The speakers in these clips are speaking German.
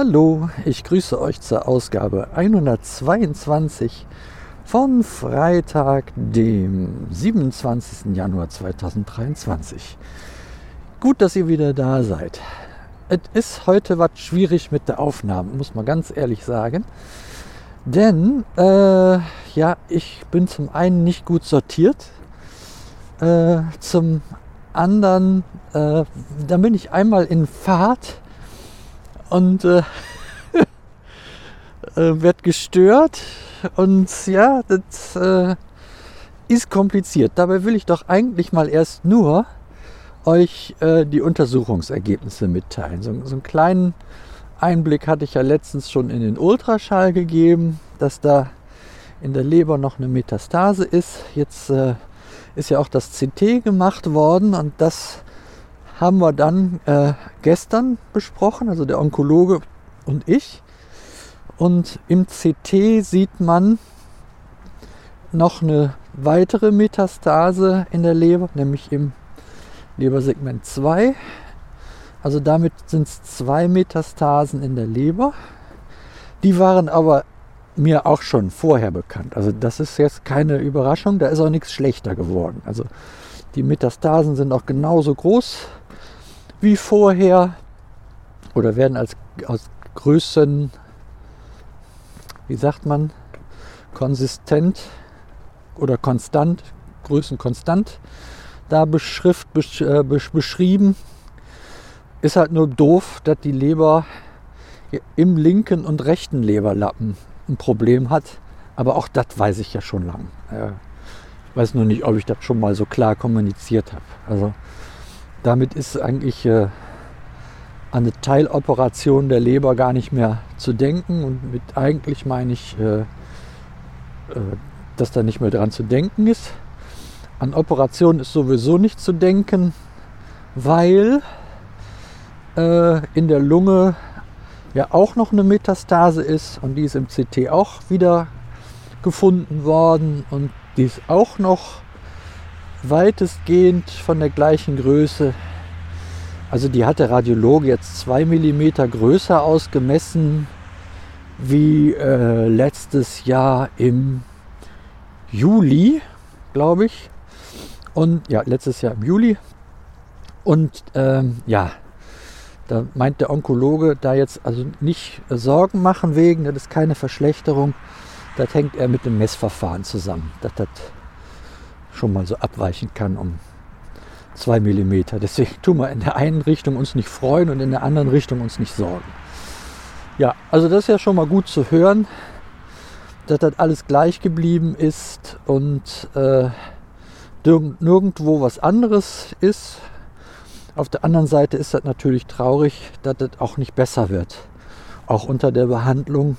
Hallo, ich grüße euch zur Ausgabe 122 von Freitag, dem 27. Januar 2023. Gut, dass ihr wieder da seid. Es ist heute was schwierig mit der Aufnahme, muss man ganz ehrlich sagen. Denn, äh, ja, ich bin zum einen nicht gut sortiert, äh, zum anderen, äh, dann bin ich einmal in Fahrt und äh, äh, wird gestört. Und ja, das äh, ist kompliziert. Dabei will ich doch eigentlich mal erst nur euch äh, die Untersuchungsergebnisse mitteilen. So, so, einen kleinen Einblick hatte ich ja letztens schon in den Ultraschall gegeben, dass da in der Leber noch eine Metastase ist. Jetzt äh, ist ja auch das CT gemacht worden und das haben wir dann äh, gestern besprochen, also der Onkologe und ich. Und im CT sieht man noch eine weitere Metastase in der Leber, nämlich im Lebersegment 2. Also damit sind es zwei Metastasen in der Leber. Die waren aber mir auch schon vorher bekannt. Also das ist jetzt keine Überraschung, da ist auch nichts schlechter geworden. Also die Metastasen sind auch genauso groß wie vorher oder werden als aus Größen, wie sagt man, konsistent oder konstant, Größen konstant da beschrift, besch, äh, beschrieben. Ist halt nur doof, dass die Leber im linken und rechten Leberlappen ein Problem hat. Aber auch das weiß ich ja schon lang. Ich weiß nur nicht, ob ich das schon mal so klar kommuniziert habe. Also damit ist eigentlich äh, eine Teiloperation der Leber gar nicht mehr zu denken. Und mit eigentlich meine ich, äh, äh, dass da nicht mehr dran zu denken ist. An Operationen ist sowieso nicht zu denken, weil äh, in der Lunge ja auch noch eine Metastase ist und die ist im CT auch wieder gefunden worden und die ist auch noch weitestgehend von der gleichen Größe. Also die hat der Radiologe jetzt zwei Millimeter größer ausgemessen wie äh, letztes Jahr im Juli, glaube ich. Und ja, letztes Jahr im Juli. Und ähm, ja, da meint der Onkologe da jetzt also nicht Sorgen machen wegen, das ist keine Verschlechterung. Das hängt er mit dem Messverfahren zusammen. Dass das schon mal so abweichen kann um 2 mm. Deswegen tun wir in der einen Richtung uns nicht freuen und in der anderen Richtung uns nicht sorgen. Ja, also das ist ja schon mal gut zu hören, dass das alles gleich geblieben ist und äh, nirgendwo was anderes ist. Auf der anderen Seite ist das natürlich traurig, dass das auch nicht besser wird. Auch unter der Behandlung,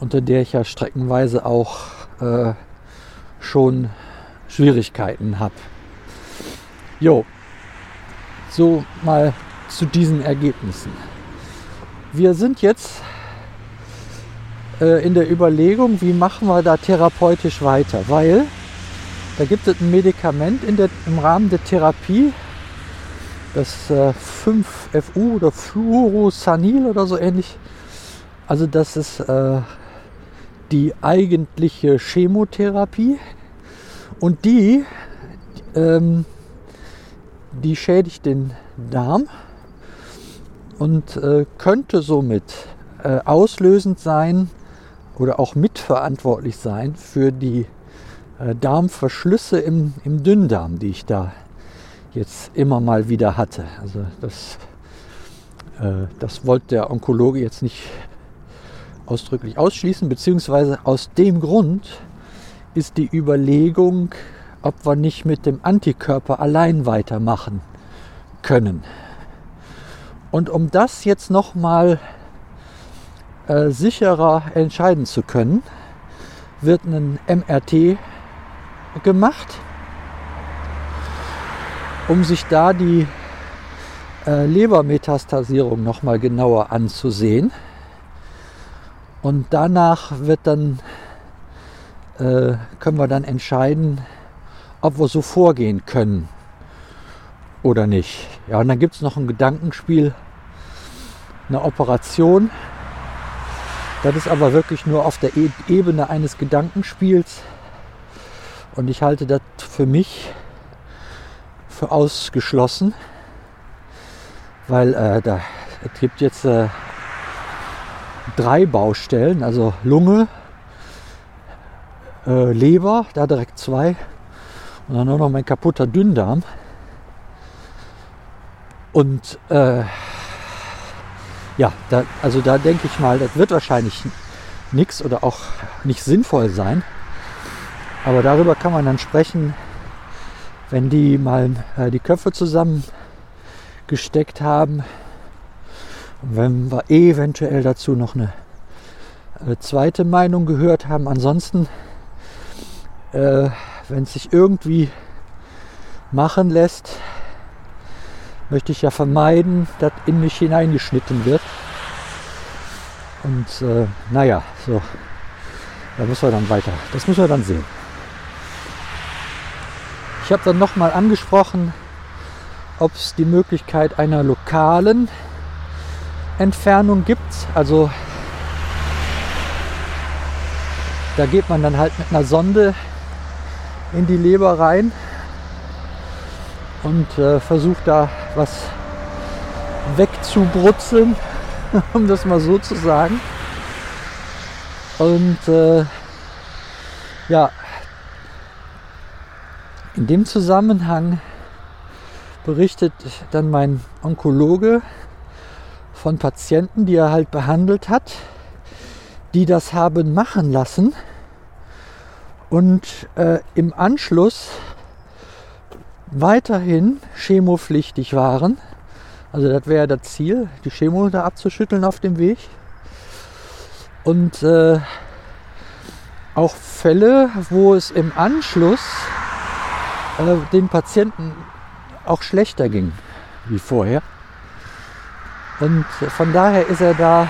unter der ich ja streckenweise auch äh, schon Schwierigkeiten habe. Jo, so mal zu diesen Ergebnissen. Wir sind jetzt äh, in der Überlegung, wie machen wir da therapeutisch weiter, weil da gibt es ein Medikament der, im Rahmen der Therapie, das äh, 5FU oder Fluorosanil oder so ähnlich. Also das ist äh, die eigentliche Chemotherapie, und die, ähm, die schädigt den Darm und äh, könnte somit äh, auslösend sein oder auch mitverantwortlich sein für die äh, Darmverschlüsse im, im Dünndarm, die ich da jetzt immer mal wieder hatte. Also das, äh, das wollte der Onkologe jetzt nicht ausdrücklich ausschließen, beziehungsweise aus dem Grund, ist die Überlegung, ob wir nicht mit dem Antikörper allein weitermachen können. Und um das jetzt nochmal äh, sicherer entscheiden zu können, wird ein MRT gemacht, um sich da die äh, Lebermetastasierung nochmal genauer anzusehen. Und danach wird dann äh, können wir dann entscheiden, ob wir so vorgehen können oder nicht. Ja, und dann gibt es noch ein Gedankenspiel, eine Operation. Das ist aber wirklich nur auf der e Ebene eines Gedankenspiels. Und ich halte das für mich für ausgeschlossen, weil äh, da es gibt jetzt äh, drei Baustellen, also Lunge, äh, Leber, da direkt zwei und dann nur noch mein kaputter Dünndarm. Und äh, ja, da, also da denke ich mal, das wird wahrscheinlich nichts oder auch nicht sinnvoll sein. Aber darüber kann man dann sprechen, wenn die mal äh, die Köpfe zusammengesteckt haben. Und wenn wir eventuell dazu noch eine äh, zweite Meinung gehört haben. Ansonsten, äh, wenn es sich irgendwie machen lässt, möchte ich ja vermeiden, dass in mich hineingeschnitten wird. Und äh, naja, so, da müssen wir dann weiter. Das müssen wir dann sehen. Ich habe dann nochmal angesprochen, ob es die Möglichkeit einer lokalen Entfernung gibt. Also da geht man dann halt mit einer Sonde in die Leber rein und äh, versucht da was wegzubrutzeln, um das mal so zu sagen. Und äh, ja, in dem Zusammenhang berichtet dann mein Onkologe von Patienten, die er halt behandelt hat, die das haben machen lassen und äh, im Anschluss weiterhin chemopflichtig waren. Also das wäre das Ziel, die Chemo da abzuschütteln auf dem Weg. Und äh, auch Fälle, wo es im Anschluss äh, den Patienten auch schlechter ging wie vorher. Und von daher ist er da,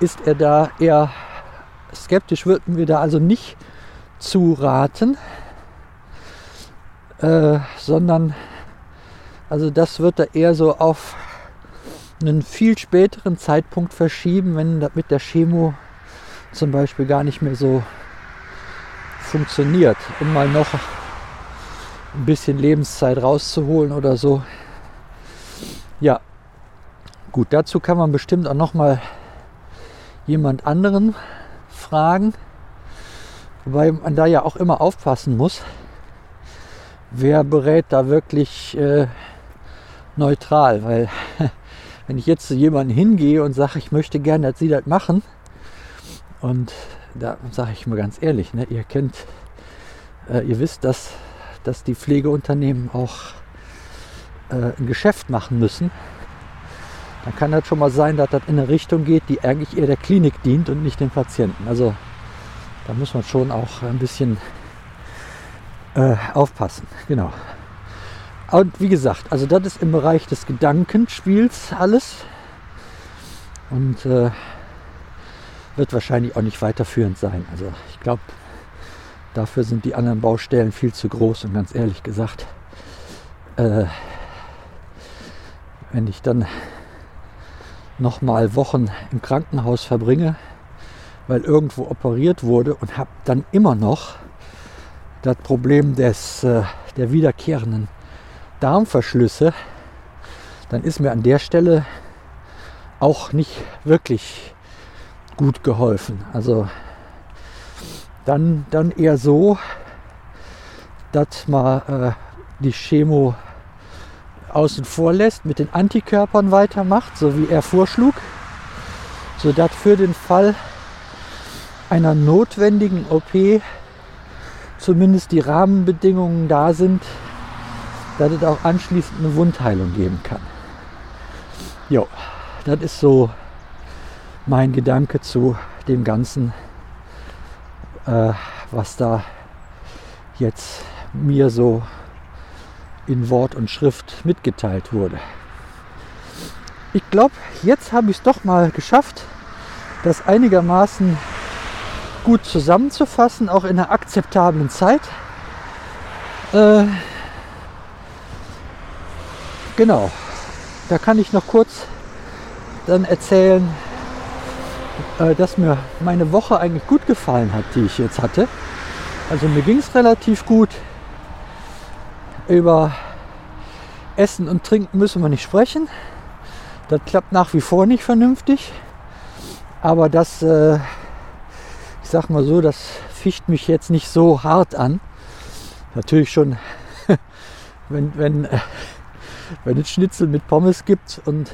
ist er da eher skeptisch, würden wir da also nicht zu raten, äh, sondern also das wird er eher so auf einen viel späteren Zeitpunkt verschieben, wenn das mit der Chemo zum Beispiel gar nicht mehr so funktioniert, um mal noch ein bisschen Lebenszeit rauszuholen oder so. Ja, gut, dazu kann man bestimmt auch noch mal jemand anderen fragen. Wobei man da ja auch immer aufpassen muss, wer berät da wirklich äh, neutral. Weil wenn ich jetzt zu jemandem hingehe und sage, ich möchte gerne, dass Sie das machen, und da sage ich mal ganz ehrlich, ne, ihr kennt, äh, ihr wisst, dass, dass die Pflegeunternehmen auch äh, ein Geschäft machen müssen. Dann kann das schon mal sein, dass das in eine Richtung geht, die eigentlich eher der Klinik dient und nicht dem Patienten. Also da muss man schon auch ein bisschen äh, aufpassen. Genau. Und wie gesagt, also das ist im Bereich des Gedankenspiels alles. Und äh, wird wahrscheinlich auch nicht weiterführend sein. Also ich glaube, dafür sind die anderen Baustellen viel zu groß und ganz ehrlich gesagt, äh, wenn ich dann noch mal Wochen im Krankenhaus verbringe, weil irgendwo operiert wurde und habe dann immer noch das Problem des, äh, der wiederkehrenden Darmverschlüsse, dann ist mir an der Stelle auch nicht wirklich gut geholfen. Also dann, dann eher so, dass man äh, die Chemo außen vor lässt, mit den Antikörpern weitermacht, so wie er vorschlug, sodass für den Fall einer notwendigen OP zumindest die Rahmenbedingungen da sind, dass es auch anschließend eine Wundheilung geben kann. Jo, das ist so mein Gedanke zu dem Ganzen, äh, was da jetzt mir so in Wort und Schrift mitgeteilt wurde. Ich glaube, jetzt habe ich es doch mal geschafft, das einigermaßen gut zusammenzufassen, auch in einer akzeptablen Zeit. Äh, genau, da kann ich noch kurz dann erzählen, äh, dass mir meine Woche eigentlich gut gefallen hat, die ich jetzt hatte. Also mir ging es relativ gut. Über Essen und Trinken müssen wir nicht sprechen. Das klappt nach wie vor nicht vernünftig. Aber das, äh, sag mal so, das ficht mich jetzt nicht so hart an. Natürlich schon, wenn, wenn, äh, wenn es Schnitzel mit Pommes gibt und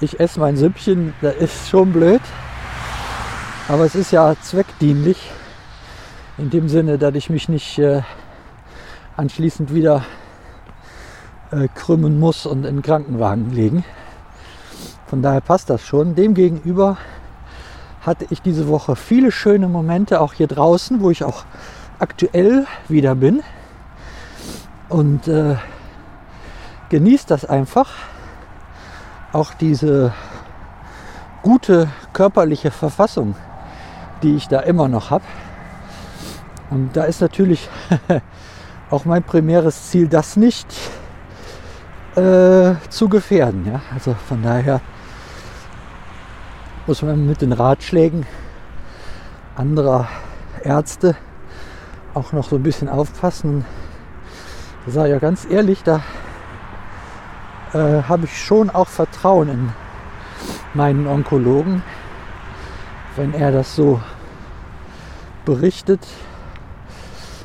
ich esse mein Süppchen, das ist schon blöd. Aber es ist ja zweckdienlich. In dem Sinne, dass ich mich nicht äh, anschließend wieder äh, krümmen muss und in den Krankenwagen legen. Von daher passt das schon. Demgegenüber hatte ich diese Woche viele schöne Momente, auch hier draußen, wo ich auch aktuell wieder bin. Und äh, genießt das einfach. Auch diese gute körperliche Verfassung, die ich da immer noch habe. Und da ist natürlich auch mein primäres Ziel, das nicht äh, zu gefährden. Ja? Also von daher muss man mit den Ratschlägen anderer Ärzte auch noch so ein bisschen aufpassen. Ich sage ja ganz ehrlich, da äh, habe ich schon auch Vertrauen in meinen Onkologen, wenn er das so berichtet.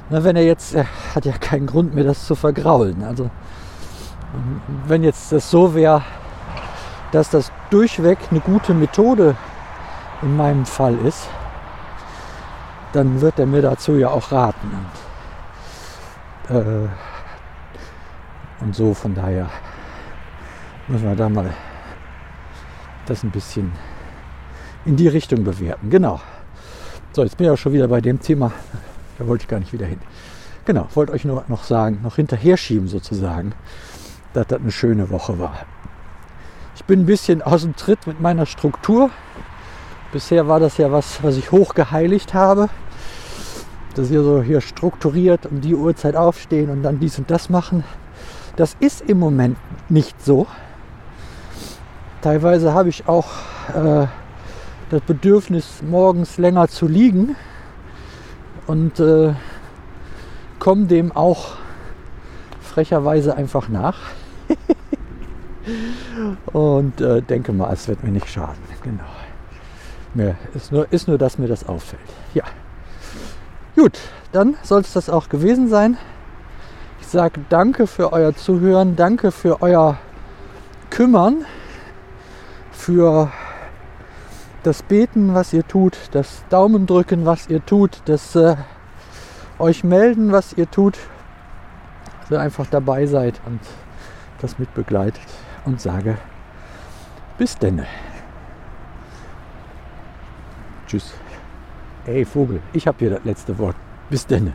Na, wenn er jetzt, er hat ja keinen Grund mehr, das zu vergraulen. Also wenn jetzt das so wäre, dass das durchweg eine gute Methode in meinem Fall ist, dann wird er mir dazu ja auch raten. Und, äh, und so von daher müssen wir da mal das ein bisschen in die Richtung bewerten. Genau. So, jetzt bin ich auch schon wieder bei dem Thema. Da wollte ich gar nicht wieder hin. Genau, wollte euch nur noch sagen, noch hinterher schieben sozusagen, dass das eine schöne Woche war. Ich bin ein bisschen aus dem Tritt mit meiner Struktur. Bisher war das ja was, was ich hochgeheiligt habe. Dass wir so hier strukturiert um die Uhrzeit aufstehen und dann dies und das machen. Das ist im Moment nicht so. Teilweise habe ich auch äh, das Bedürfnis, morgens länger zu liegen und äh, komme dem auch frecherweise einfach nach. Und äh, denke mal, es wird mir nicht schaden. Genau. Mir ist, nur, ist nur, dass mir das auffällt. Ja. Gut, dann soll es das auch gewesen sein. Ich sage danke für euer Zuhören, danke für euer Kümmern für das Beten, was ihr tut, das Daumendrücken, was ihr tut, das äh, euch melden, was ihr tut. Also einfach dabei seid und das mit begleitet und sage bis denne. Tschüss. Ey Vogel, ich habe hier das letzte Wort. Bis denne.